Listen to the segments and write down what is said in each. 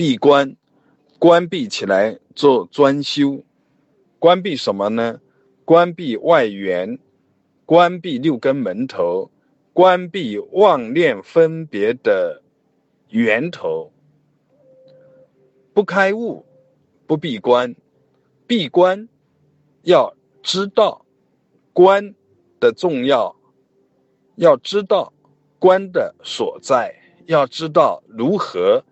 闭关，关闭起来做专修。关闭什么呢？关闭外缘，关闭六根门头，关闭妄念分别的源头。不开悟，不闭关。闭关要知道关的重要，要知道关的所在，要知道如何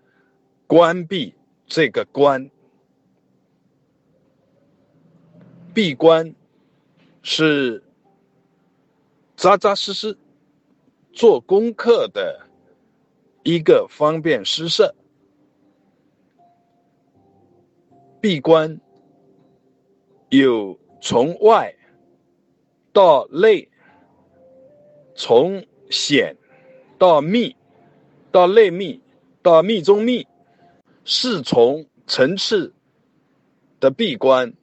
关闭这个关。闭关是扎扎实实做功课的一个方便施设。闭关有从外到内，从显到密，到内密，到密中密，四重层次的闭关。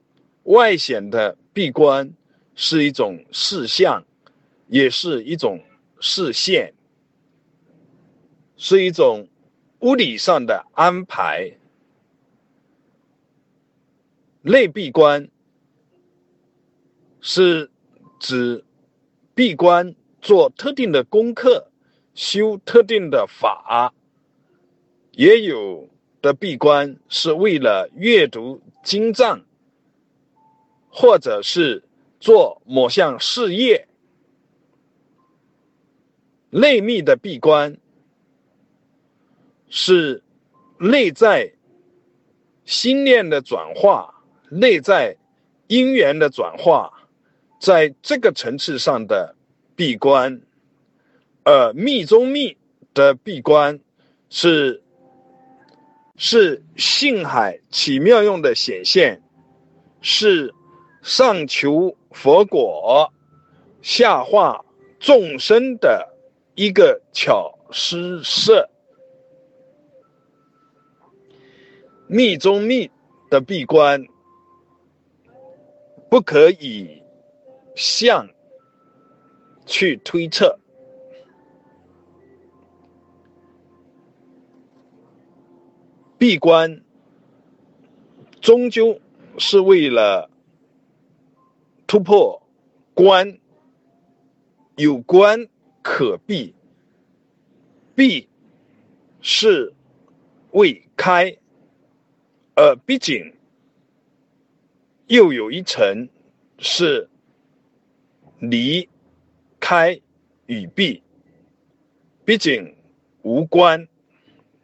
外显的闭关是一种视相，也是一种视线，是一种物理上的安排。内闭关是指闭关做特定的功课，修特定的法；也有的闭关是为了阅读经藏。或者是做某项事业，内密的闭关是内在心念的转化，内在因缘的转化，在这个层次上的闭关，而密中密的闭关是是性海起妙用的显现，是。上求佛果，下化众生的一个巧施设，密中密的闭关，不可以向去推测，闭关终究是为了。突破关，有关可闭，闭是未开，而毕竟又有一层是离开与闭，毕竟无关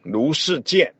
如是见。